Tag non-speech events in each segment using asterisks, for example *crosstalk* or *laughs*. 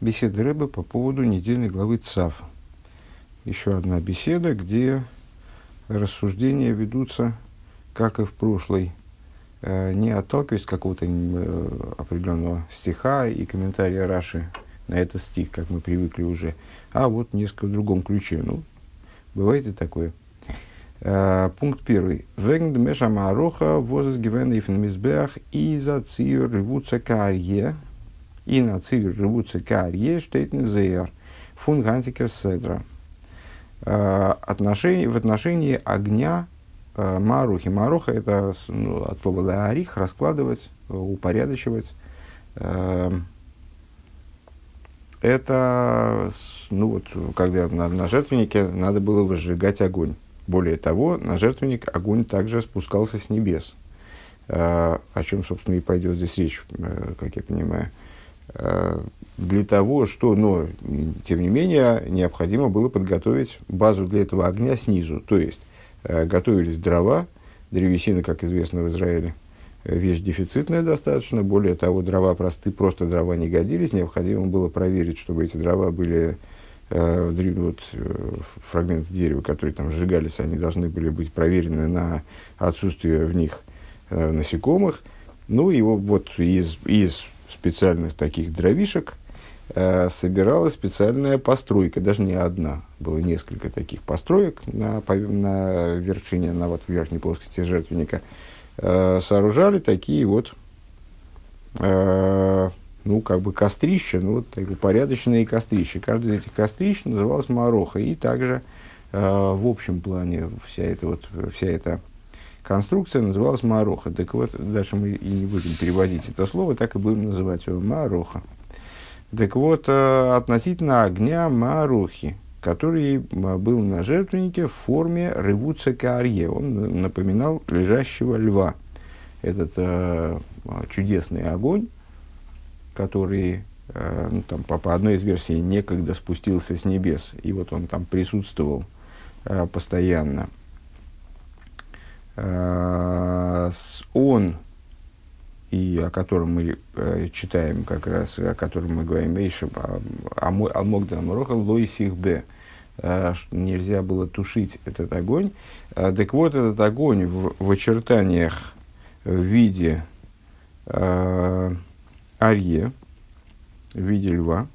беседа Рэбе по поводу недельной главы ЦАВ. Еще одна беседа, где рассуждения ведутся, как и в прошлой, э, не отталкиваясь от какого-то э, определенного стиха и комментария Раши на этот стих, как мы привыкли уже, а вот несколько в другом ключе. Ну, бывает и такое. Э, пункт первый. Вегн дмеша мароха возес гивен ифн и за цир ревуца карье и на цивер ревуца карье штейтен зейер фун гантикер седра. Э, отношение, в отношении огня э, Марухи. Маруха это ну, от слова арих, раскладывать, упорядочивать. Э, это, ну вот, когда на, на жертвеннике надо было выжигать огонь. Более того, на жертвенник огонь также спускался с небес. О чем, собственно, и пойдет здесь речь, как я понимаю. Для того, что, но, тем не менее, необходимо было подготовить базу для этого огня снизу. То есть, э, готовились дрова, древесина, как известно в Израиле, э, вещь дефицитная достаточно. Более того, дрова просты, просто дрова не годились. Необходимо было проверить, чтобы эти дрова были э, вот, фрагменты дерева, которые там сжигались, они должны были быть проверены на отсутствие в них насекомых. Ну и вот из, из специальных таких дровишек э, собиралась специальная постройка, даже не одна, было несколько таких построек на, на вершине, на вот верхней плоскости жертвенника, э, сооружали такие вот, э, ну, как бы кострища, ну, вот такие упорядоченные кострища. Каждый из этих кострищ называлась Мароха, и также в общем плане вся эта вот, вся эта конструкция называлась Мароха. Так вот, дальше мы и не будем переводить это слово, так и будем называть его Мароха. Так вот, э, относительно огня Марохи, который был на жертвеннике в форме ревуца карье. Он напоминал лежащего льва. Этот э, чудесный огонь, который э, ну, там, по, по одной из версий некогда спустился с небес, и вот он там присутствовал э, постоянно – Э, он, и о котором мы э, читаем как раз, о котором мы говорим, Эйша, Алмогда Амроха, Лойсих Б, что нельзя было тушить этот огонь. Так вот, этот огонь в, в очертаниях в виде э, арье, в виде льва,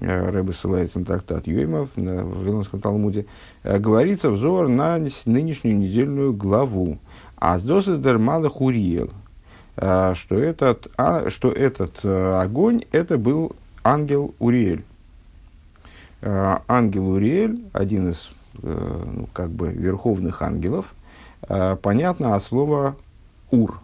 Рэбе ссылается на трактат Юймов в Вавилонском Талмуде, э, говорится взор на нынешнюю недельную главу. А с дермала хуриел, э, что этот, а, что этот э, огонь, это был ангел Уриэль. Ангел Уриэль, один из ну, как бы верховных ангелов, понятно от слова Ур.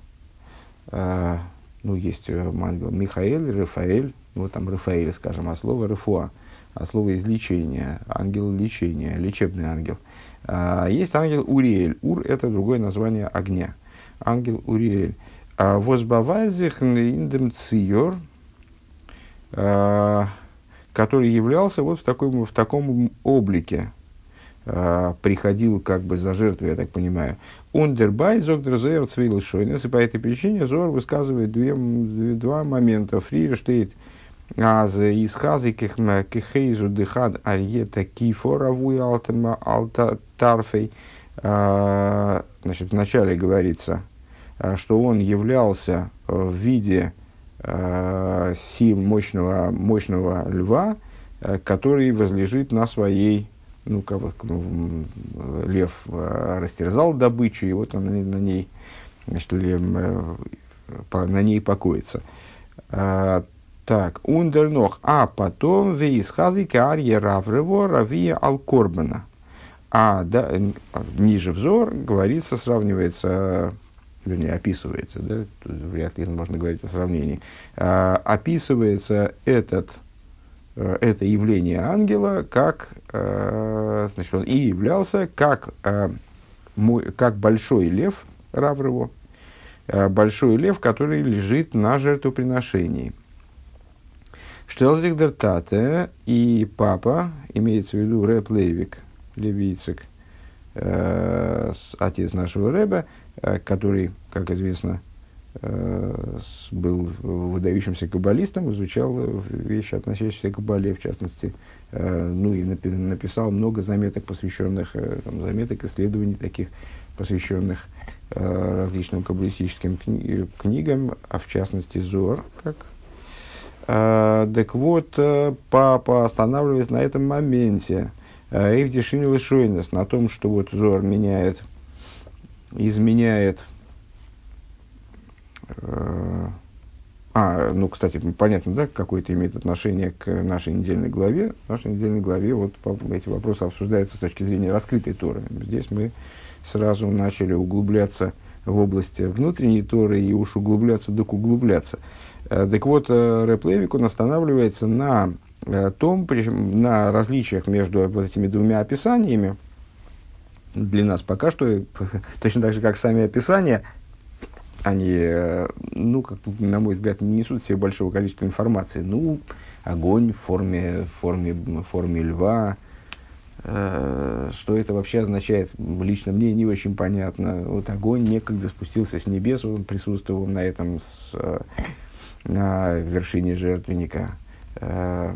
Ну, есть ангел Михаэль, Рафаэль, ну, там Рафаэль, скажем, а слово Рафуа, а слово излечения, ангел лечения, лечебный ангел. А, есть ангел Уриэль. Ур – это другое название огня. Ангел Уриэль. А, Возбавайзих индем циор, а, который являлся вот в, таком, в таком облике, а, приходил как бы за жертву, я так понимаю. Ундербай, зогдер зоер цвейл шойнес, и по этой причине Зор высказывает две, два момента. Фрир штейт – Аз из хазы кехейзу дыхад арьета кифоравуй алта тарфей. А, значит, вначале говорится, а, что он являлся в виде а, сил мощного, мощного льва, который возлежит на своей, ну, как лев растерзал добычу, и вот он на ней, значит, лев, на ней покоится. Так, ундернох. А потом вейсхази карье раврево равия алкорбана. А да, ниже взор говорится, сравнивается, вернее, описывается, да, вряд ли можно говорить о сравнении, а, описывается этот, э, это явление ангела, как, а, значит, он и являлся как, мой, как большой лев, Раврево, большой лев, который лежит на жертвоприношении. Штелзик Тате и папа, имеется в виду Рэп Лейвик, Левицик, э, отец нашего Рэба, э, который, как известно, был выдающимся каббалистом, изучал вещи, относящиеся к каббале, в частности, ну и написал много заметок, посвященных, там, заметок, исследований таких, посвященных различным каббалистическим кни- книгам, а в частности Зор, как так вот, папа останавливается на этом моменте. Эйвдишин Лишойнес, на том, что вот Зор меняет, изменяет Э, а, ну, кстати, понятно, да, какое это имеет отношение к нашей недельной главе. В нашей недельной главе вот эти вопросы обсуждаются с точки зрения раскрытой Торы. Здесь мы сразу начали углубляться в области внутренней Торы и уж углубляться, так углубляться. Э, так вот, э, Рэп Левик, он останавливается на том, на различиях между вот этими двумя описаниями, для нас пока что, *laughs* точно так же, как сами описания, они, э, ну, как, на мой взгляд, не несут себе большого количества информации. Ну, огонь в форме, в форме, в форме льва. Э, что это вообще означает, лично мне не очень понятно. Вот огонь некогда спустился с небес, он присутствовал на этом, с, э, на вершине жертвенника. Э,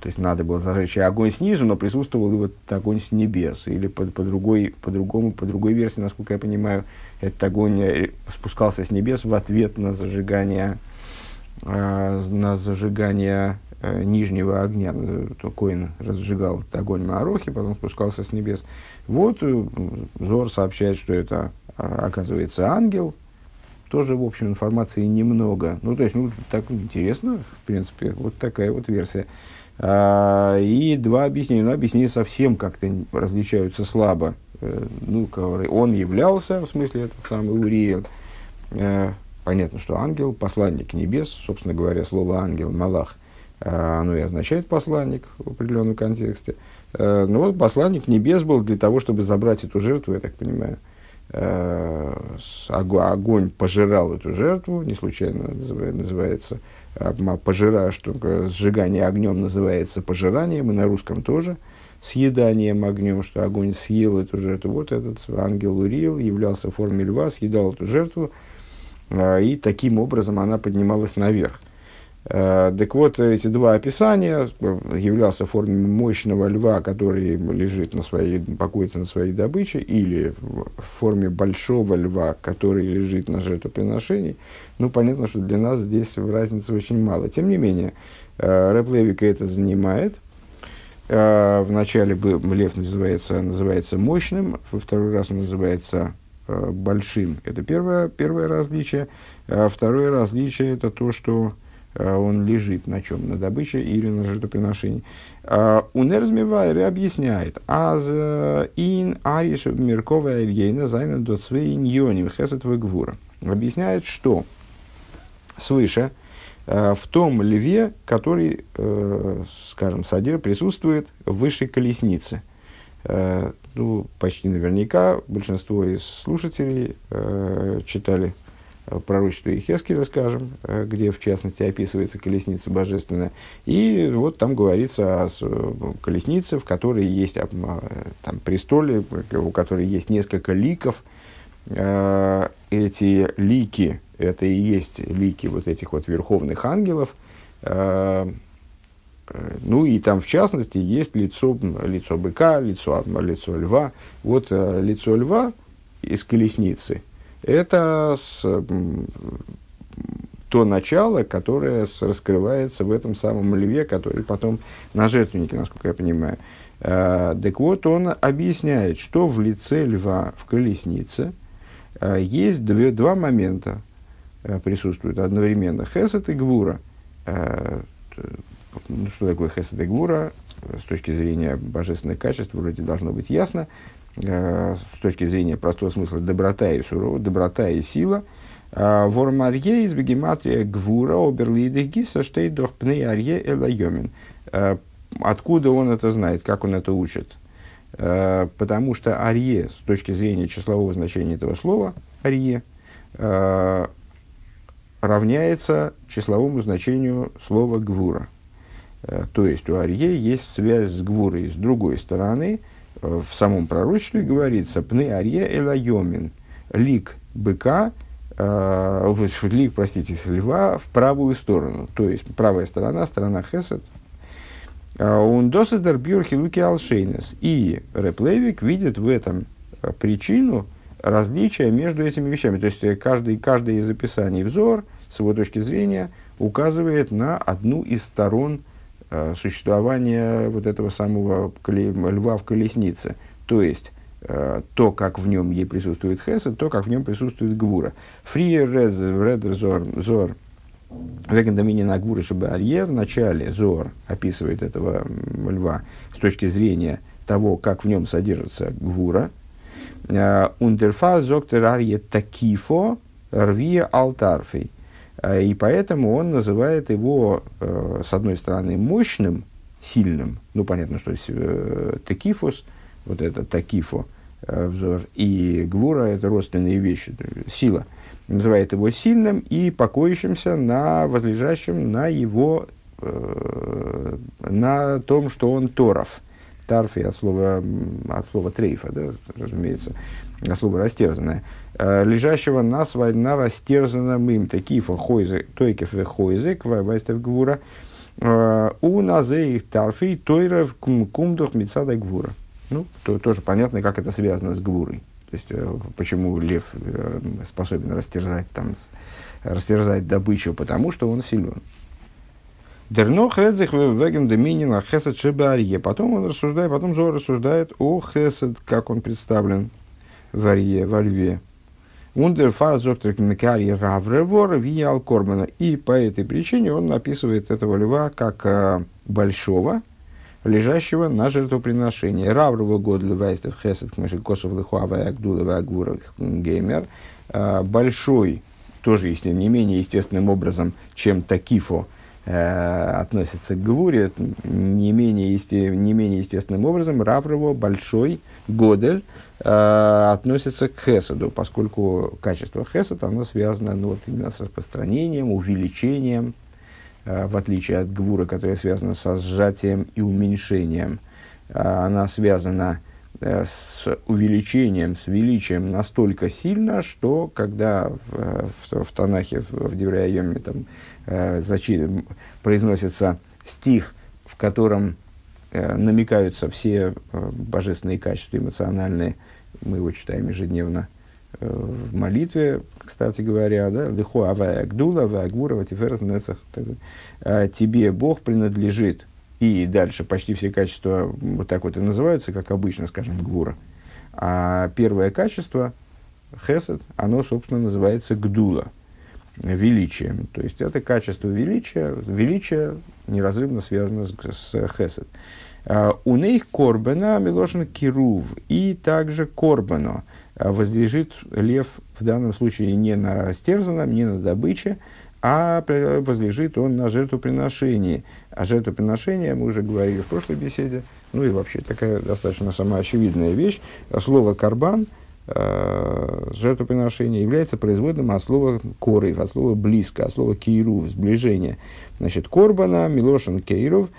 то есть надо было зажечь огонь снизу, но присутствовал и вот огонь с небес. Или по, по, другой, по, другому, по другой версии, насколько я понимаю, этот огонь э, спускался с небес в ответ на зажигание, э, на зажигание нижнего огня. Коин разжигал этот огонь Маарохи, потом спускался с небес. Вот Зор сообщает, что это а, оказывается ангел. Тоже, в общем, информации немного. Ну, то есть, ну, так интересно, в принципе, вот такая вот версия. А, и два объяснения. Ну, объяснения совсем как-то различаются слабо. Э, ну, он являлся, в смысле, этот самый Уриил. Э, понятно, что ангел, посланник небес, собственно говоря, слово ангел, малах, э, оно и означает посланник в определенном контексте. Но вот посланник небес был для того, чтобы забрать эту жертву, я так понимаю. Огонь пожирал эту жертву, не случайно называется, пожира, что сжигание огнем называется пожиранием, и на русском тоже – съеданием огнем, что огонь съел эту жертву. Вот этот ангел Урил являлся в форме льва, съедал эту жертву, а, и таким образом она поднималась наверх. А, так вот, эти два описания являлся в форме мощного льва, который лежит на своей, покоится на своей добыче, или в форме большого льва, который лежит на жертвоприношении. Ну, понятно, что для нас здесь разницы очень мало. Тем не менее, а, Реб Левик, а это занимает – Э, Вначале лев называется, называется мощным, во второй раз он называется э, большим. Это первое, первое различие. Второе различие это то, что э, он лежит на чем? На добыче или на жертвоприношении. А און ער איז מבאר объясняет. אַז אין אריה שבמרכבה העליונה זיינען דאָ צוויי ענינים חסד גבורה. Объясняет, что свыше Э, в том льве, который, э, скажем, садир присутствует в высшей колеснице. Э, ну, почти наверняка большинство из слушателей читали пророчество Ихескеля, скажем, где, в частности, описывается колесница божественная. И вот там говорится о колеснице, в которой есть там, престоле, у которой есть несколько ликов. Эти лики это и есть лики вот этих вот верховных ангелов. Э, э, ну и там, в частности, есть лицо, лицо быка, лицо, лицо льва. Вот э, лицо льва из колесницы – это с, то начало, которое раскрывается в этом самом льве, который потом на жертвеннике, насколько я понимаю. Так вот, он объясняет, что в лице льва в колеснице есть две, два момента. Э, присутствуют одновременно хесед и гвура. Ну, что такое хесед и гвура? С точки зрения божественных качеств вроде должно быть ясно. Э, с точки зрения простого смысла доброта и суровость, доброта и сила. Вормарье из бегематрия гвура оберлидых гиса штейдох пней арье элайомин. Откуда он это знает, как он это учит? Потому что арье, с точки зрения числового значения этого слова, арье, равняется числовому значению слова «гвура». Э, то есть у Арье есть связь с Гвурой. С другой стороны, э, в самом пророчестве говорится «Пны Арье элайомин» – лик быка э, лик, простите, льва в правую сторону. То есть правая сторона, сторона Хесед. Он досыдер бюрхи луки алшейнес. И Реплевик видит в этом причину различия между этими вещами. То есть каждый, каждое из описаний взор, с его точки зрения, указывает на одну из сторон э, существования вот этого самого льва в колеснице. То есть, э, то, как в нем ей присутствует Хесед, то, как в нем присутствует Гвура. Фриер Редер Зор, Зор Вегендамини на Гвура Шабарье в начале Зор описывает этого льва с точки зрения того, как в нем содержится Гвура. Ундерфар зоктер арье такифо рвия алтарфей. Э, и поэтому он называет его, э, с одной стороны, мощным, сильным. Ну, понятно, что э, текифус, вот это такифо, взор, и гвура – это родственные вещи, сила. Называет его сильным и покоящимся на возлежащем на его, на том, что он торов. Тарфи от слова, от слова трейфа, да, разумеется, от слова растерзанное. Э, лежащего на, свай, на растерзанном им, такифа хойзе, тойкев ве хойзе, квайстев гвура, э, у назе их тарфи, тойров кумдух мецада гвура. Ну, то, тоже понятно, как это связано с гвурой. То есть, э, почему лев способен растерзать, там, растерзать добычу, потому что он силен. Дерно хредзих веген доминина хесед шебарье. Потом он рассуждает, потом Зор рассуждает о хесед, как он представлен во льве. Ундер фарзоктор кмикари равревор виял кормана. И по этой причине он описывает этого льва как а, большого, лежащего на жертвоприношение. Раврова год львайстев хесед кмеши косов лихуава агдулова агвура геймер. А, большой, тоже если не менее естественным образом, чем такифо, Э, относится к Гвуре не менее, есте, не менее естественным образом, Раврово, большой, Годель, э, относится к Хесаду, поскольку качество Хесада, оно связано ну, вот, именно с распространением, увеличением, э, в отличие от Гвура, которая связана со сжатием и уменьшением. Э, она связана с увеличением, с величием настолько сильно, что когда в, в, в Танахе, в, в Девреайоме, там, э, зачи, произносится стих, в котором намекаются все божественные качества эмоциональные, мы его читаем ежедневно э, в молитве, кстати говоря, да, «Лихо авая гдула, авая гвура, ватиферас нецах». Э, «Тебе Бог принадлежит». И дальше почти все качества вот так вот и называются, как обычно, скажем, гвура. А первое качество, хесед, оно, собственно, называется гдула – величием. То есть это качество величия, величие неразрывно связано с, с хесед. А, у них корбена милошин кирув, и также корбано а, возлежит лев в данном случае не на растерзанном, не на добыче, а возлежит он на жертвоприношении. А жертвоприношение, мы уже говорили в прошлой беседе, ну и вообще такая достаточно самоочевидная вещь. Слово «карбан» э, жертвоприношения является производным от слова корыв, от слова близко, от слова кейрув, сближение. Значит, корбана, милошин кейрув, э,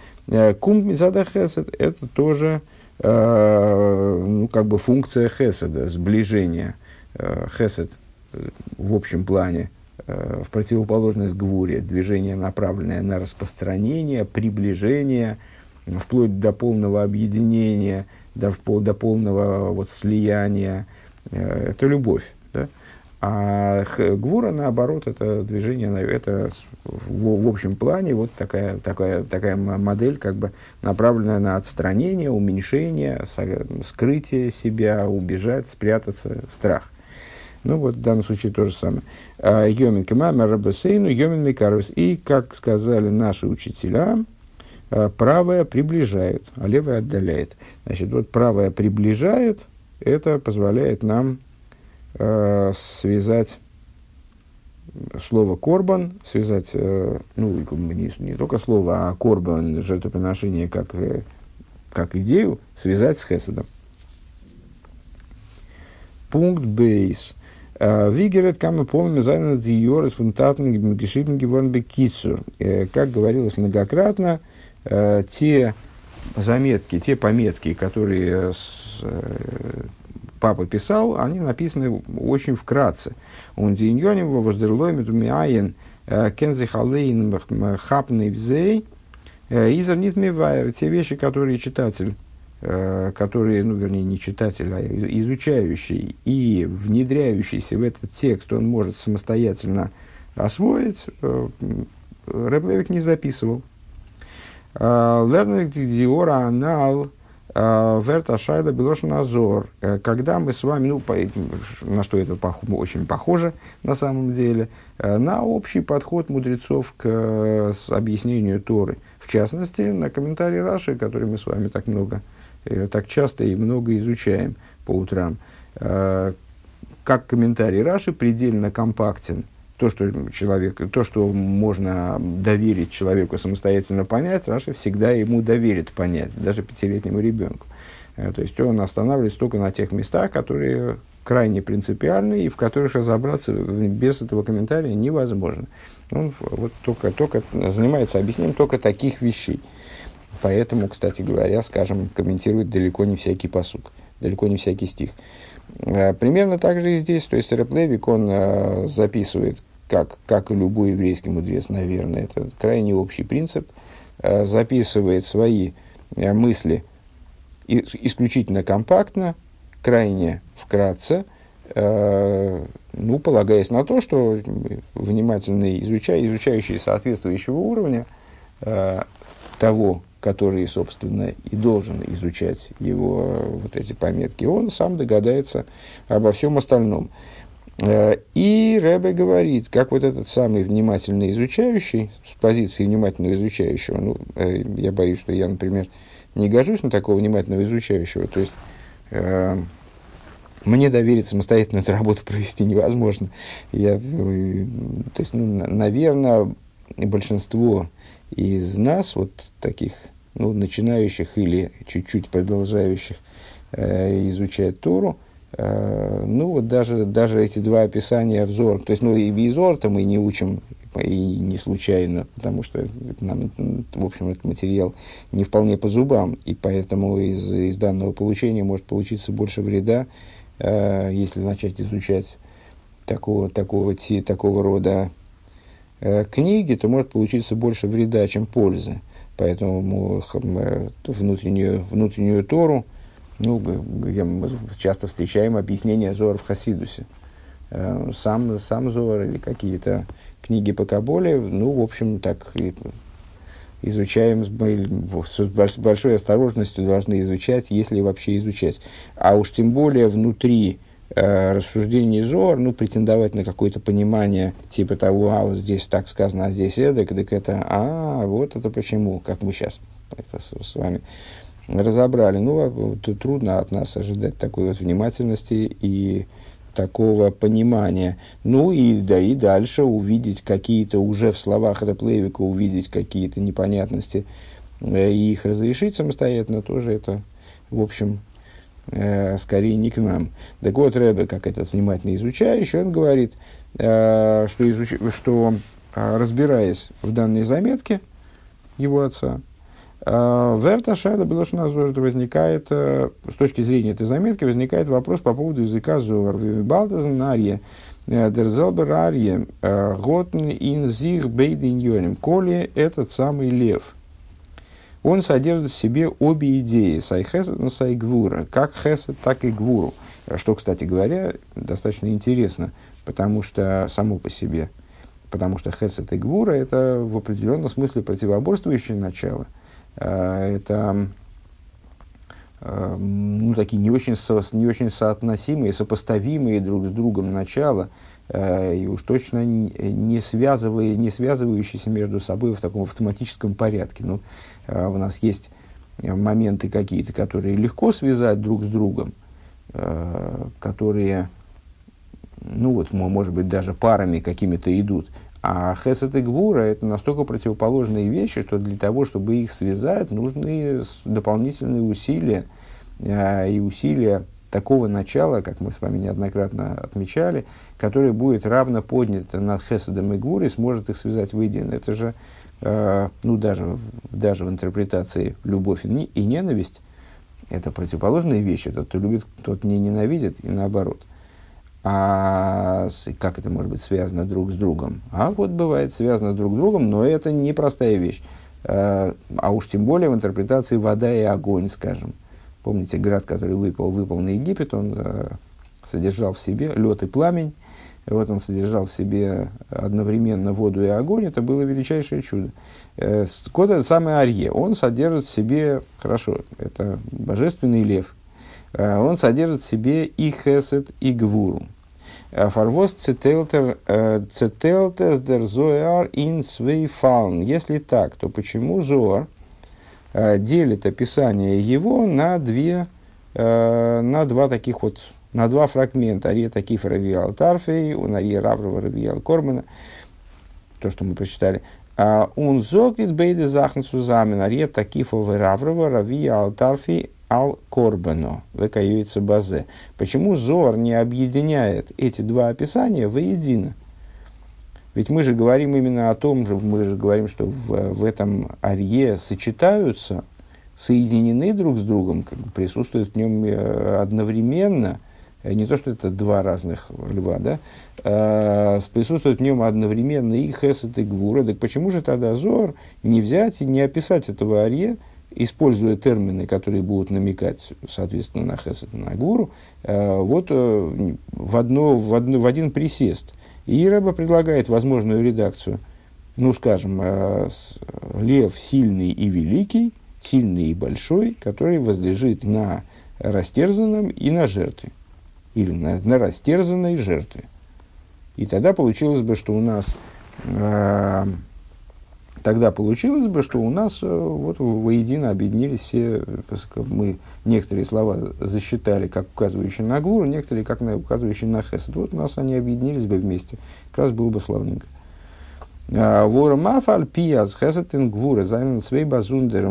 кум мизада хесед, это тоже э, ну, как бы функция хеседа, сближения. Э, хесед э, в общем плане, э, в противоположность гвуре, движение, направленное на распространение, приближение, вплоть до полного объединения, до, до полного вот, слияния, Э, это любовь. А гвура, наоборот, это движение, это в, в общем плане вот такая, такая, такая модель, как бы направленная на отстранение, уменьшение, скрытие себя, убежать, спрятаться, страх. Ну вот в данном случае то же самое. А, йомин кемамер рабасейну, йомин микарус. И, как сказали наши учителя, а, правое приближает, а левое отдаляет. Значит, вот правое приближает, это позволяет нам э, связать слово корбан, связать, э, ну, не, не только слово, а корбан, жертвоприношение, как, э, как идею, связать с хеседом. Пункт бейс. Э, ווי גערעדט כמה פעמים זיינען די הערות פון טאַטן געשריבן געוואָרן בקיצור. Э, как говорилось многократно, те заметки, те пометки, которые с, папа писал, они написаны очень вкратце. Он диньоним во воздерлоймит умиаен кензихалейн хапный взей изернит мивайр. Те вещи, которые читатель которые, ну, вернее, не читатель, а изучающий и внедряющийся в этот текст, он может самостоятельно освоить, Рэблевик не записывал. Лернер диора анал верта шайда белошин азор. Когда мы с вами, ну, по, на что это пох, очень похоже на самом деле, на общий подход мудрецов к с объяснению Торы. В частности, на комментарии Раши, который мы с вами так много, так часто и много изучаем по утрам. Как комментарий Раши предельно компактен – то, что человек, то, что можно доверить человеку самостоятельно понять, Раша всегда ему доверит понять, даже пятилетнему ребенку. Э, то есть он останавливается только на тех местах, которые крайне принципиальны и в которых разобраться без этого комментария невозможно. Он вот только, только занимается объяснением только таких вещей. Поэтому, кстати говоря, скажем, комментирует далеко не всякий посук, далеко не всякий стих. Э, примерно так же и здесь. То есть Реплевик, он э, записывает как, как и любой еврейский мудрец, наверное, это крайне общий принцип, э, записывает свои э, мысли исключительно компактно, крайне вкратце, э, ну, полагаясь на то, что внимательный изучай, изучающий соответствующего уровня того, который, собственно, и должен изучать его вот эти пометки, он сам догадается обо всем остальном. Э, и Рэбе говорит, как вот этот самый внимательно изучающий, с позиции внимательного изучающего, ну, э, я боюсь, что я, например, не гожусь на такого внимательного изучающего, то есть э, мне доверить самостоятельно эту работу провести невозможно. Я, э, то есть, ну, наверное, большинство из нас, вот таких, ну, начинающих или чуть-чуть продолжающих э, изучать Тору, Э, ну, вот даже, даже эти два описания взор, то есть, ну, и визор-то мы не учим, и не случайно, потому что нам, в общем, этот материал не вполне по зубам, и поэтому из, из данного получения может получиться больше вреда, э, если начать изучать такого, такого, такого рода э, книги, то может получиться больше вреда, чем пользы. Поэтому э, внутреннюю, внутреннюю Тору, ну, где мы часто встречаем объяснение Зора в Хасидусе. Э, сам, сам Зор или какие-то книги по Каболе, ну, в общем, так и изучаем с большой осторожностью должны изучать, если вообще изучать. А уж тем более внутри э, рассуждений Зор, ну, претендовать на какое-то понимание, типа того, а вот здесь так сказано, а здесь эдак, так это, а, вот это почему, как мы сейчас это с, с вами разобрали. Ну, а тут трудно от нас ожидать такой вот внимательности и такого понимания. Ну и, да, и дальше увидеть какие-то уже в словах Реплевика, увидеть какие-то непонятности э, и их разрешить самостоятельно, тоже это, в общем, э, скорее не к нам. Так вот, Рэбе, как этот внимательно изучающий, он говорит, э, что, изуч... что э, разбираясь в данной заметке его отца, а, Верта Шайла Белошина Зор, возникает, э, с точки зрения этой заметки, возникает вопрос по поводу языка Зор. Балтазен Арье, э, דערזעלבער אריה, э, האָט אין זיך ביידע קוין, этот самый лев. Он содержит в себе обе идеи, סיי חסד и סיי גבורה, как хесет, так и гвуру. Что, кстати говоря, достаточно интересно, потому что само по себе, потому что хесет и гвура это в определенном смысле противоборствующее начало – Э, это э, ну, такие не очень, со, не очень соотносимые, сопоставимые друг с другом начала, э, и уж точно не, связывая, не связывающиеся между собой в таком автоматическом порядке. Ну, у нас есть моменты какие-то, которые легко связать друг с другом, которые, ну вот, может быть, даже парами какими-то идут, а хесед и гвура – это настолько противоположные вещи, что для того, чтобы их связать, нужны дополнительные усилия. А, и усилия такого начала, как мы с вами неоднократно отмечали, которое будет равно поднято над хеседом и гвурой, сможет их связать воедино. Это же, а, ну, даже, даже в интерпретации любовь и ненависть, это противоположные вещи. Тот, кто любит, тот не ненавидит, и наоборот. А как это может быть связано друг с другом? А вот бывает связано друг с другом, но это непростая вещь. А, а уж тем более в интерпретации вода и огонь, скажем. Помните, град, который выпал, выпал на Египет, он содержал в себе лед и пламень. Вот он содержал в себе одновременно воду и огонь. Это было величайшее чудо. Э, код это самый Арье. Он содержит в себе, хорошо, это божественный лев. Э, он содержит в себе и хесед, и гвуру. Э, Фарвоз цетелтер цетелтес дер зояр ин свейфалн. Если так, то почему Зоар делит описание его на две, на два таких вот, на два фрагмента. Ария таких равиал тарфей, у Ария раврова равиал кормана. То, что мы прочитали. Он зогит бейде захн сузамен, ария такифова раврова рави алтарфи ал корбану, векаюется базе. Почему Зор не объединяет эти два описания воедино? Ведь мы же говорим именно о том же, мы же говорим, что в, в этом арье сочетаются, соединены друг с другом, как бы присутствуют в нем э, одновременно – Э, не то, что это два разных льва, да, а, присутствует в нем одновременно и Хесед, и Гвура. Так почему же тогда Зор не взять и не описать этого Арье, используя термины, которые будут намекать, соответственно, на Хесед, на Гвуру, а, вот э, в, одно, в, одно, в один присест. И Рэба предлагает возможную редакцию. Ну, скажем, а, лев сильный и великий, сильный и большой, который возлежит на растерзанном и на жертве или на, на растерзанной жертве. И тогда получилось бы, что у нас э, тогда получилось бы, что у нас э, вот воедино объединились все, мы некоторые слова засчитали как указывающие на гуру, некоторые как на, указывающие на хесед. Вот у нас они объединились бы вместе. Как раз было бы славненько. Вормафаль пиаз хесетен гвура зайнен свей базундер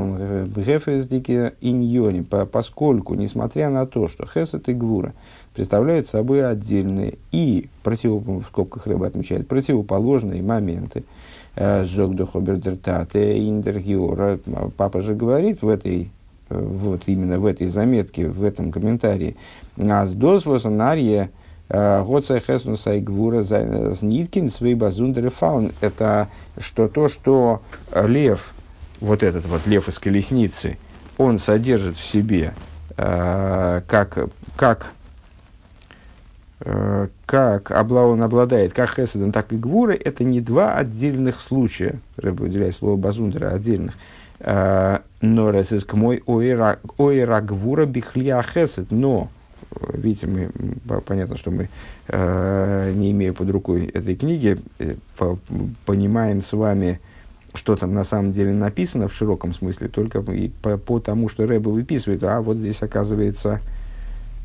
гефездике иньоне, поскольку, несмотря на то, что хесет и гвура представляют собой отдельные и, против, в скобках рыба отмечает, противоположные моменты, Зогдохобердертате Индергиора. Папа же говорит в этой вот именно в этой заметке, в этом комментарии, «Аздос восанарье Гоца Хеснуса и Гвура Ниткин свои базундеры фаун. Это что то, что лев, вот этот вот лев из колесницы, он содержит в себе э, как, как, э, как обла, он обладает как Хеседом, так и Гвурой, это не два отдельных случая, Рэб выделяет слово базундера отдельных, э, но Ресиск мой ойра Гвура бихлия Хесед, но видите, мы, понятно, что мы, э, не имея под рукой этой книги, э, по, понимаем с вами, что там на самом деле написано в широком смысле, только по, по тому, что Рэба выписывает, а вот здесь оказывается,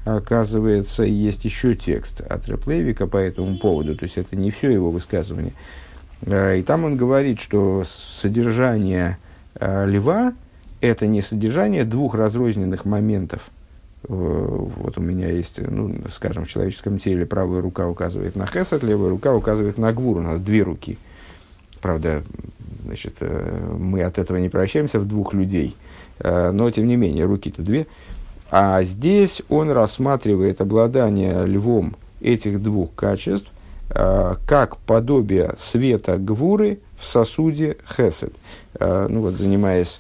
оказывается, есть еще текст от Реплевика по этому поводу, то есть это не все его высказывание. Э, и там он говорит, что содержание э, льва – это не содержание двух разрозненных моментов – вот у меня есть, ну, скажем, в человеческом теле правая рука указывает на хесед, левая рука указывает на гвур. У нас две руки. Правда, значит, э, мы от этого не прощаемся в двух людей. Э, но, тем не менее, руки-то две. А здесь он рассматривает обладание львом этих двух качеств э, как подобие света гвуры в сосуде хесед. Ну вот, занимаясь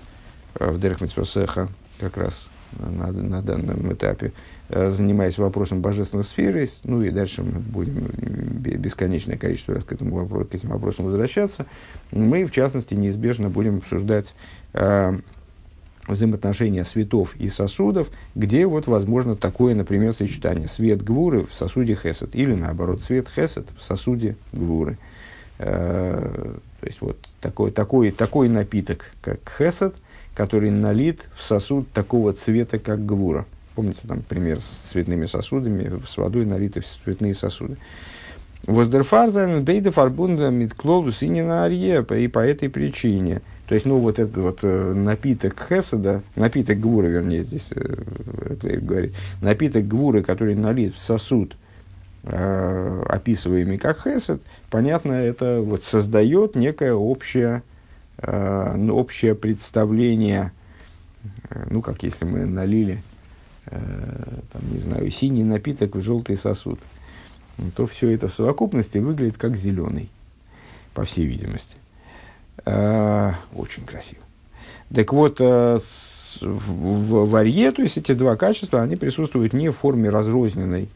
в Дерхмитсвасеха как раз на, на данном этапе, э, занимаясь вопросом божественной сферы, ну и дальше мы будем бесконечное количество раз к, этому вопросу, к этим вопросам возвращаться, мы, в частности, неизбежно будем обсуждать э, взаимоотношения светов и сосудов, где вот возможно такое, например, сочетание свет гвуры в сосуде хесед, или наоборот, свет хесед в сосуде гвуры. Э, то есть вот такой, такой, такой напиток, как хесед, который налит в сосуд такого цвета, как гвура. Помните там пример с цветными сосудами, с водой налиты в цветные сосуды. Воздерфарзайн бейда фарбунда митклолус и на арье, и по этой причине. То есть, ну, вот этот вот э, напиток Хеседа, напиток Гвура, вернее, здесь э, говорит, напиток Гвуры, который налит в сосуд, э, описываемый как Хесед, понятно, это вот создает некое общее э, общее представление, э, ну, как если мы налили там, не знаю, синий напиток в желтый сосуд, то все это в совокупности выглядит как зеленый, по всей видимости. Очень красиво. Так вот, в, в, в арье, то есть эти два качества, они присутствуют не в форме разрозненной,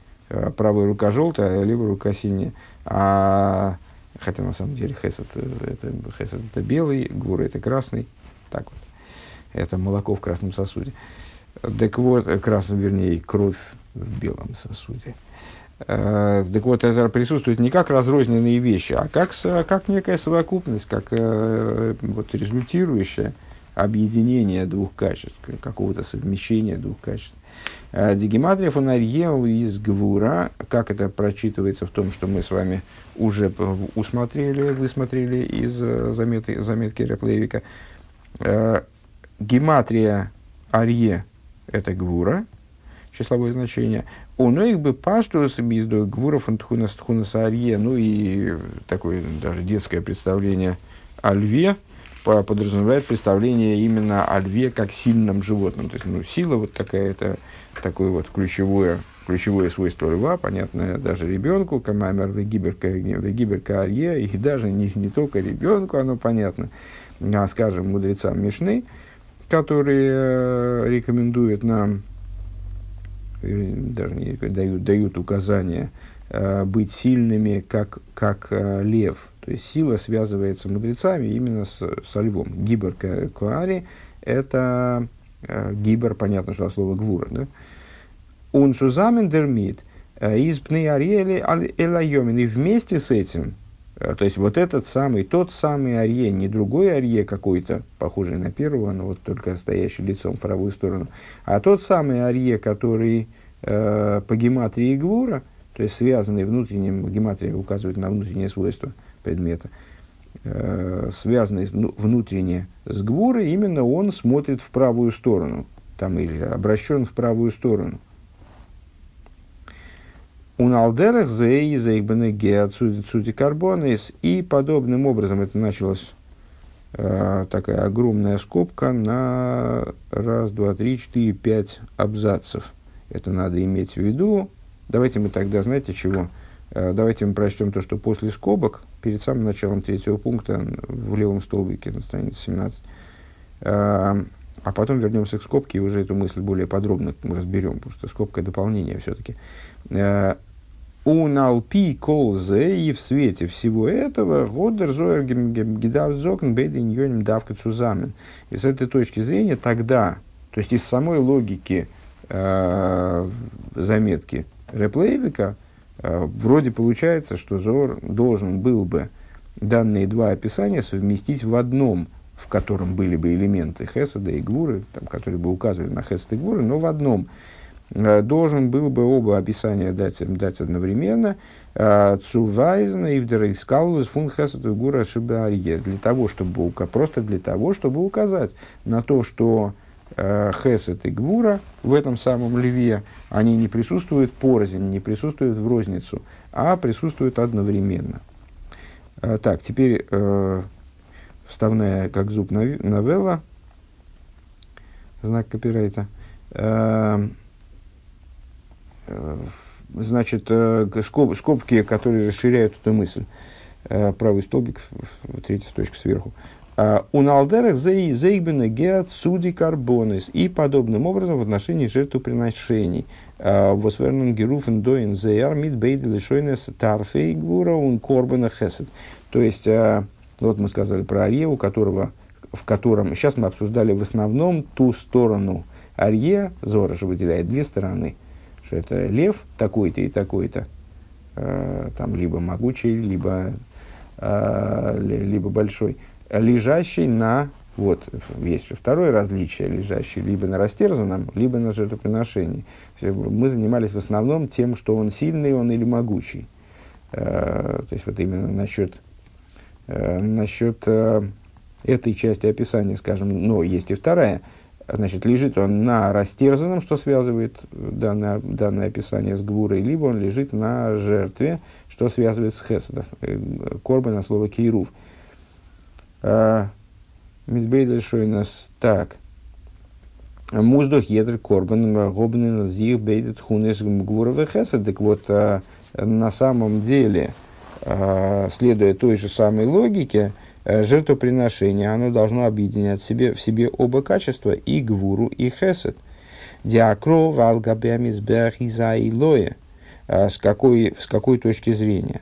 правая рука желтая, а левая рука синяя, а хотя на самом деле хесед это, хесед это белый, гура это красный, так вот. Это молоко в красном сосуде. Так вот, красном, вернее, кровь в белом сосуде. Э, так вот, это присутствует не как разрозненные вещи, а как, как некая совокупность, как э, вот, результирующее объединение двух качеств, какого-то совмещения двух качеств. Э, Дигематрия фонарье из Гвура, как это прочитывается в том, что мы с вами уже усмотрели, высмотрели из заметки, заметки Реплевика. Гематрия арье – это гвура, числовое значение. Ну их бы паштус из гвура фантхунас тхунас арье, ну и такое даже детское представление о льве подразумевает представление именно о льве как сильном животном. То есть, ну, сила вот такая, это такое вот ключевое, ключевое свойство льва, понятно даже ребенку, камамер вегиберка арье, и даже не, не только ребенку, оно понятно, а, скажем, мудрецам Мишны, которые э, рекомендуют нам, даже не дают, дают указания э, быть сильными, как, как лев. То есть сила связывается мудрецами именно с, со львом. Гибер куари – это гибер, понятно, что слово гвура. Да? Он сузамен дермит из пны ариэли элайомин. И вместе с этим Э, то есть вот этот самый, тот самый Арье, не другой Арье какой-то, похожий на первого, но вот только стоящий лицом в правую сторону, а тот самый Арье, который э, по гематрии Гвура, то есть связанный внутренним, гематрия указывает на внутреннее свойство предмета, э, связанный внутренне с Гвурой, именно он смотрит в правую сторону, там, или обращен в правую сторону. Уналдерах зей зейбенеге отсюди карбонис. И подобным образом это началось э, такая огромная скобка на раз, два, три, четыре, пять абзацев. Это надо иметь в виду. Давайте мы тогда, знаете чего? Э, давайте мы прочтем то, что после скобок, перед самым началом третьего пункта в левом столбике на странице 17. Э, а потом вернемся к скобке и уже эту мысль более подробно разберем, потому что скобка дополнение все-таки. Уналпи колзе и в свете всего этого годер гидар зокн бейдин йоним давка цузамен. И с этой точки зрения тогда, то есть из самой логики э, заметки Реплейвика, э, вроде получается, что Зор должен был бы данные два описания совместить в одном, в котором были бы элементы Хесада и Гвуры, там, которые бы указывали на Хесад и Гвуры, но в одном – должен был бы оба описания дать, дать одновременно. Э, Цувайзна и вдерейскалус фун гура шибарье. Для того, чтобы, просто для того, чтобы указать на то, что э, хесет и гвура в этом самом льве, они не присутствуют порознь, не присутствуют в розницу, а присутствуют одновременно. Так, теперь вставная как зуб новелла, знак копирайта. Э, значит, э, скоб, скобки, которые расширяют эту мысль. Э, правый столбик, третья точка сверху. У налдерах зейбена геат суди карбонис. И подобным образом в отношении жертвоприношений. Восвернен геруфен доин зеяр мид бейди лишойнес тарфей гвура ун корбана хесед. То есть, вот мы сказали про Арье, у которого, в котором, сейчас мы обсуждали в основном ту сторону Арье, Зора же выделяет две стороны – что это лев такой-то и такой-то, э, там либо могучий, либо, э, либо большой, лежащий на, вот, есть еще второе различие, лежащий либо на растерзанном, либо на жертвоприношении. Мы занимались в основном тем, что он сильный, он или могучий. Э, то есть вот именно насчет, э, насчет э, этой части описания, скажем, но есть и вторая – значит, лежит он на растерзанном, что связывает данное, данное описание с гвурой, либо он лежит на жертве, что связывает с хесадом, э, корба на слово кейрув. А, Мидбейдельшой нас так. Муздох едр корбан гобнин зих бейдет хунес гвуров хесед. Так вот, э, на самом деле, э, следуя той же самой логике, э, жертвоприношение, оно должно объединять в себе, в себе оба качества, и гвуру, и хесед. Диакро валгабямизбях иза и лоя. С какой, с какой точки зрения?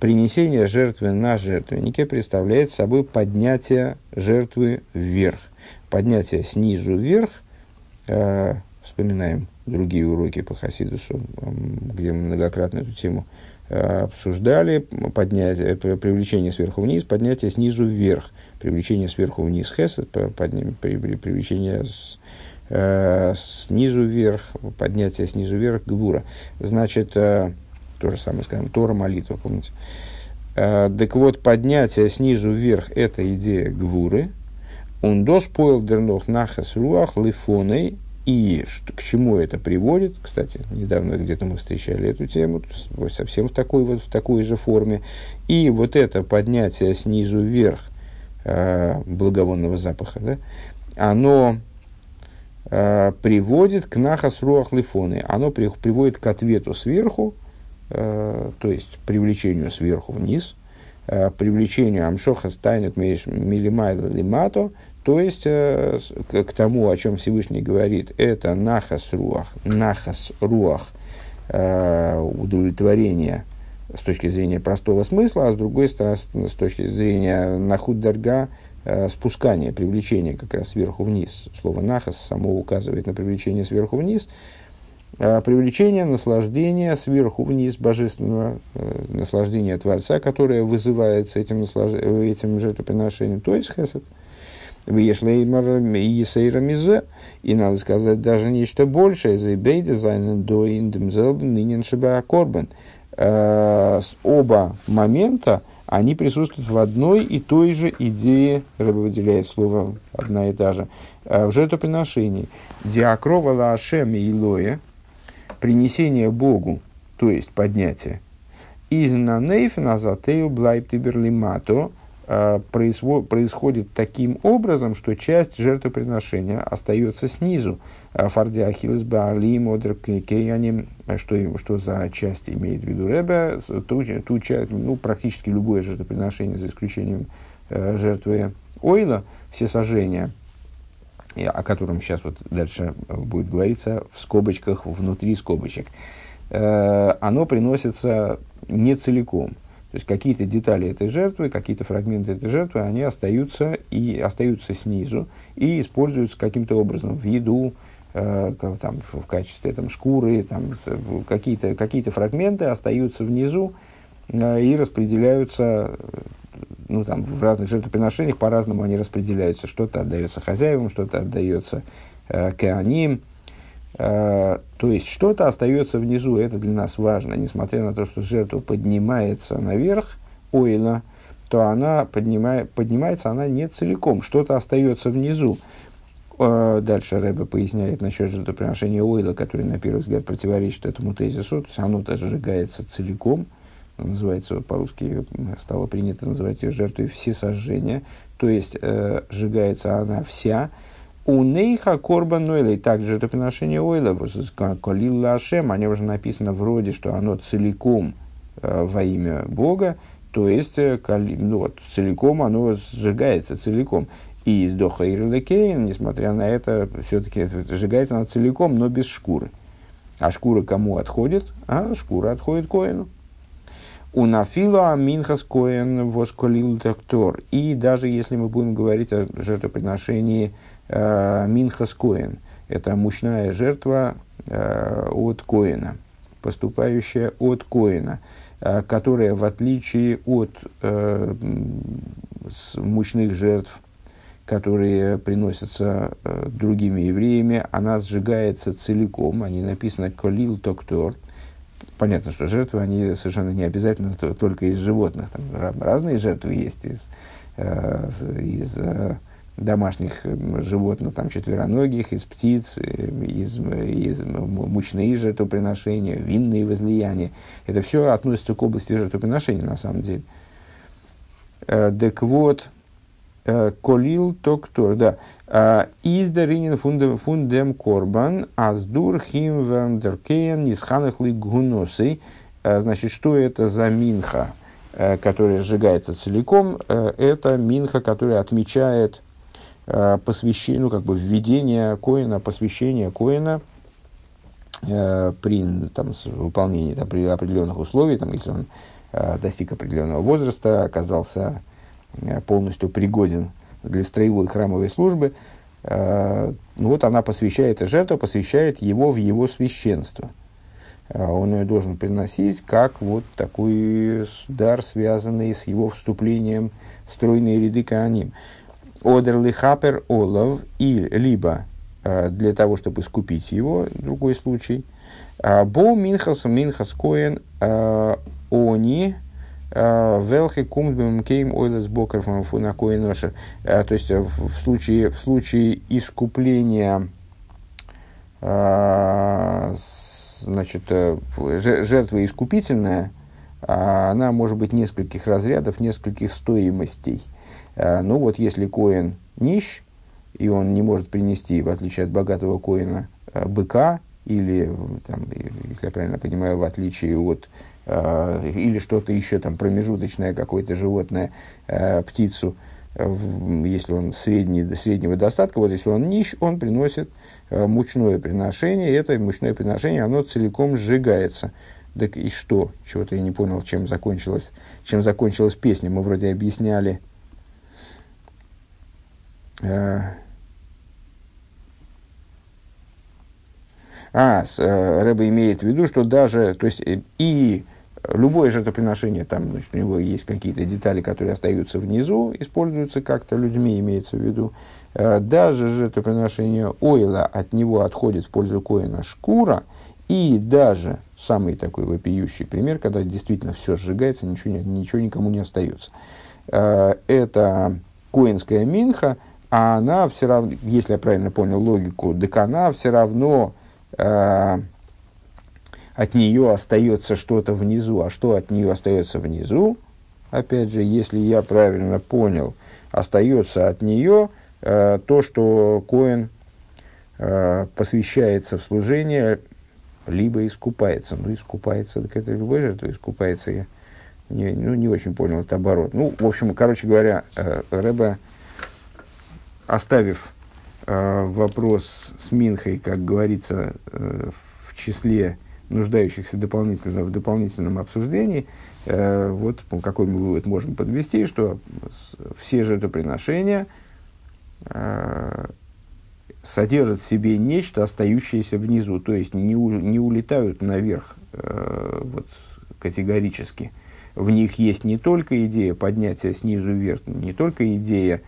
Принесение жертвы на жертвеннике представляет собой поднятие жертвы вверх. Поднятие снизу вверх – Э, вспоминаем другие уроки по Хасидусу, где мы многократно эту тему э, обсуждали, поднятие, привлечение сверху вниз, поднятие снизу вверх, привлечение сверху вниз хесед, привлечение с, э, снизу вверх, поднятие снизу вверх гвура. Значит, то же самое, скажем, Тора молитва, помните? Так вот, поднятие снизу вверх – это идея гвуры – он доспоил дернох нахас руах лифоной. И что, к чему это приводит? Кстати, недавно где-то мы встречали эту тему, совсем в такой, вот, в такой же форме. И вот это поднятие снизу вверх э, благовонного запаха, да, оно э, приводит к нахас руах лифоны. Оно при, приводит к ответу сверху, э, то есть привлечению сверху вниз, э, привлечению амшоха стайнут милимайла лимато, то есть, э, к, тому, о чем Всевышний говорит, это нахас руах, нахас руах, э, удовлетворение с точки зрения простого смысла, а с другой стороны, с точки зрения нахуд дарга, э, спускание, привлечение как раз сверху вниз. Слово нахас само указывает на привлечение сверху вниз. Э, привлечение наслаждения сверху вниз божественного наслаждения Творца, которое вызывается этим, наслаж... этим жертвоприношением, то есть хесед. Э, Вешлеймар Есейра Мизе. И надо сказать даже нечто большее. Зайбей дизайн до индемзелб нынен корбан. Э, с оба момента они присутствуют в одной и той же идее, Рэба выделяет слово одна и та же, э, в жертвоприношении. Диакрова лашем и илоя, принесение Богу, то есть поднятие. Из нанейф назатею блайб тиберлимато, происходит таким образом, что часть жертвоприношения остается снизу. Э, Фарди Ахиллес Баали Модер Кейани, э, что, что за часть имеет в виду Ребе, ту, ту часть, ну, практически любое жертвоприношение, за исключением жертвы Ойла, все сожжения, о котором сейчас вот дальше будет говориться в скобочках, внутри скобочек, оно приносится не целиком – то есть какие-то детали этой жертвы, какие-то фрагменты этой жертвы, они остаются и остаются снизу и используются каким-то образом в еду, э, там, в качестве там, шкуры, там, какие-то, какие-то фрагменты остаются внизу э, и распределяются э, ну, там, в разных жертвоприношениях по-разному они распределяются. Что-то отдается хозяевам, что-то отдается э, кеаним, то есть что-то остается внизу, это для нас важно, несмотря на то, что жертва поднимается наверх, ойла, то она поднимает, поднимается она не целиком, что-то остается внизу. Э, дальше Рэбе поясняет насчет жертвоприношения ойла, который на первый взгляд противоречит этому тезису, то есть оно тоже сжигается целиком, называется по-русски, стало принято называть ее жертвой всесожжения, то есть э, сжигается она вся, у нейха корбан нойлей, также жертвоприношение ойла, колил лашем, они уже написано вроде, что оно целиком э, во имя Бога, то есть э, ну, вот, целиком оно сжигается, целиком. И из доха Ирлекейн, несмотря на это, все-таки сжигается оно целиком, но без шкуры. А шкура кому отходит? А шкура отходит коину. У нафила минхас коэн восколил доктор. И даже если мы будем говорить о жертвоприношении Минхас Коин. Это мучная жертва э, от Коина, поступающая от Коина, э, которая, в отличие от мучных жертв, которые приносятся другими евреями, она сжигается целиком. Они написаны «колил токтор». Понятно, что жертвы, они совершенно не обязательно только из животных. Там разные жертвы есть из, из домашних животных, там, четвероногих, из птиц, из, из мучные жертвоприношения, винные возлияния. Это все относится к области жертвоприношения, на самом деле. Э, так вот, Колил токтор, да. Издаринин фундем корбан, аздур хим верндеркеен нисханах ли гуносей. Значит, что это за минха, которая сжигается целиком? Это минха, которая отмечает посвящение, ну, как бы введение коина, посвящение коина при там, выполнении там, при определенных условий, там, если он достиг определенного возраста, оказался Э, полностью пригоден для строевой храмовой службы, э, ну вот она посвящает, эта жертва посвящает его в его священство. Э, он ее должен приносить как вот такой дар, связанный с его вступлением в стройные ряды Кааним. Одерли хапер олов, и либо для того, чтобы искупить его, другой случай. Бо минхас минхас коэн они Велхи кумбим кейм ойлес бокер фуна коиношер. То есть в случае, в случае искупления значит, жертва искупительная, она может быть нескольких разрядов, нескольких стоимостей. Ну вот если коин нищ, и он не может принести, в отличие от богатого коина, быка, или, там, если я правильно понимаю, в отличие от э, или что-то еще там промежуточное, какое-то животное, э, птицу, э, если он средний, среднего достатка, вот если он нищ, он приносит э, мучное приношение, и это мучное приношение, оно целиком сжигается. Так и что? Чего-то я не понял, чем закончилась, чем закончилась песня. Мы вроде объясняли. Э, А, э, Рэба имеет в виду, что даже, то есть э, и любое жертвоприношение, там значит, у него есть какие-то детали, которые остаются внизу, используются как-то людьми, имеется в виду. Даже жертвоприношение ойла от него отходит в пользу коина шкура, и даже самый такой вопиющий пример, когда действительно все сжигается, ничего, ничего никому не остается. Это коинская минха, а она все равно, если я правильно понял логику, так она все равно э, от нее остается что-то внизу. А что от нее остается внизу? Опять же, если я правильно понял, остается от нее э, то, что Коин э, посвящается в служение, либо искупается. Ну, искупается, так это любой жертва искупается. Я не, ну, не очень понял этот оборот. Ну, в общем, короче говоря, э, Рэба, оставив Э, вопрос с Минхой, как говорится, э, в числе нуждающихся дополнительно в дополнительном обсуждении, э, вот какой мы вывод можем подвести, что все жертвоприношения содержат в себе нечто, остающееся внизу, то есть не, у, не улетают наверх вот, категорически. В них есть не только идея поднятия снизу вверх, не только идея э,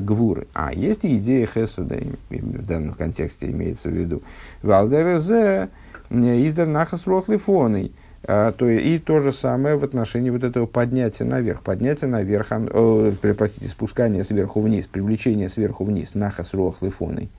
гвуры. А есть и идея Хеседа, в данном контексте имеется в виду. Валдерезе издер нахас рохлифоной. А, то, и то же самое в отношении вот этого поднятия наверх. Поднятие наверх, э, простите, спускание сверху вниз, привлечение сверху вниз, нахас рохлифоной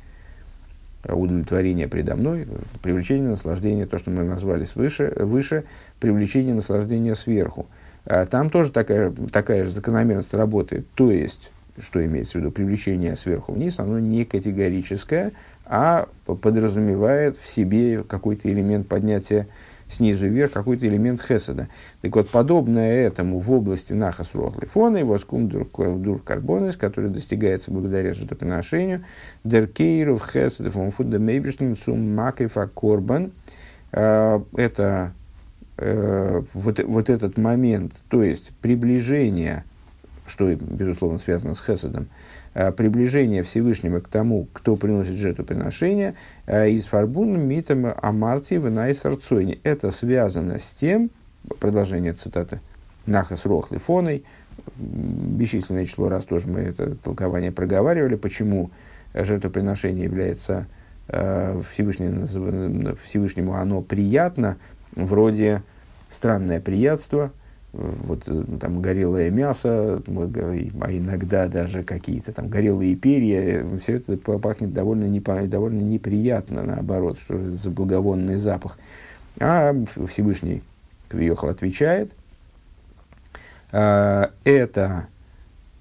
удовлетворение предо мной, привлечение наслаждения, то, что мы назвали свыше, выше, привлечение наслаждения сверху. А там тоже такая, такая же закономерность работает. То есть, что имеется в виду, привлечение сверху вниз, оно не категорическое, а подразумевает в себе какой-то элемент поднятия снизу вверх, какой-то элемент хеседа. Так вот, подобное этому в области нахас рохлифона, его скум дур карбонис, который достигается благодаря жертвоприношению, деркейров хеседов умфуда мейбриштин сум макрифа корбан, а, это э, вот, вот этот момент, то есть приближение что, безусловно, связано с Хеседом, а, приближение Всевышнего к тому, кто приносит жертвоприношение, а, из фарбун митам амарти в найсарцойне. Это связано с тем, продолжение цитаты, нахас рохлы фоной, бесчисленное число раз тоже мы это толкование проговаривали, почему жертвоприношение является э, Всевышнему, Всевышнему оно приятно, вроде странное приятство – вот э, там горелое мясо, а иногда даже какие-то там горелые перья, все это пахнет довольно, непо, довольно неприятно, наоборот, что за благовонный запах. А Всевышний Квиохал отвечает, «А, это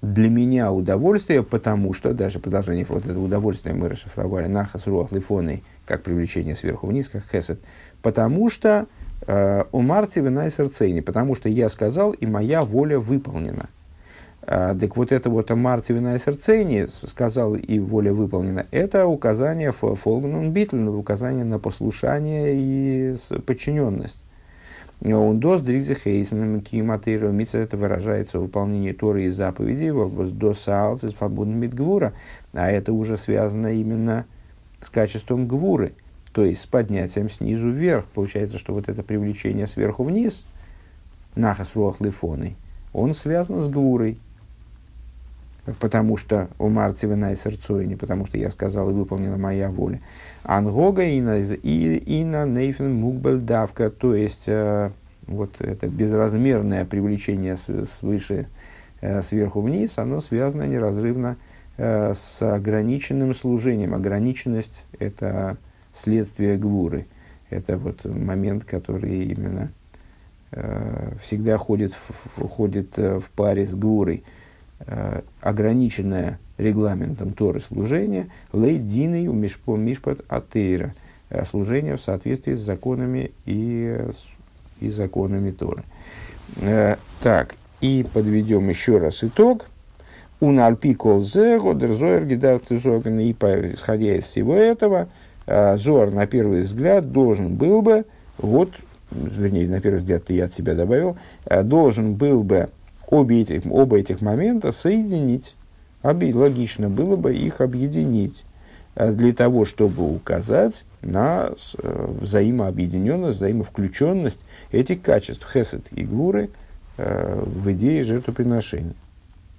для меня удовольствие, потому что, даже продолжение вот этого удовольствия мы расшифровали, нахас руах лифоной, как привлечение сверху вниз, как хесед, потому что э, у Марти вина сердцейни, потому что я сказал, и моя воля выполнена. А, так вот это вот Марти вина сердцейни, сказал, и воля выполнена, это указание фолгнун битлен, указание на послушание и подчиненность. Он дос дригзе хейсеном киматейра митца это выражается в выполнении Торы и заповедей, до саалцис фабун мидгвура, а это уже связано именно с качеством гвуры, то есть с поднятием снизу вверх. Получается, что вот это привлечение сверху вниз, нахас руах лифоной, он связан с гвурой, потому что у Марти вина и не потому что я сказал и выполнена моя воля. Ангога и на нейфен мукбель давка, то есть э, вот это безразмерное привлечение свыше э, сверху вниз, оно связано неразрывно э, с ограниченным служением. Ограниченность – это следствие гвуры. Это вот момент, который именно э, всегда ходит в, ходит э, в паре с гвурой. Э, ограниченное регламентом Торы служение, лейдиной у мишпат атеира, э, служение в соответствии с законами и, и законами Торы. Э, так, и подведем еще раз итог. Un альпи кол зего, дерзоер гидарты зоган, и исходя из всего этого, Зор, на первый взгляд, должен был бы, вот, вернее, на первый взгляд я от себя добавил, должен был бы обе этих, оба этих момента соединить. Оби, логично было бы их объединить э, для того, чтобы указать на э, взаимообъединенность, взаимовключенность этих качеств хесед и гуры э, в идее жертвоприношения.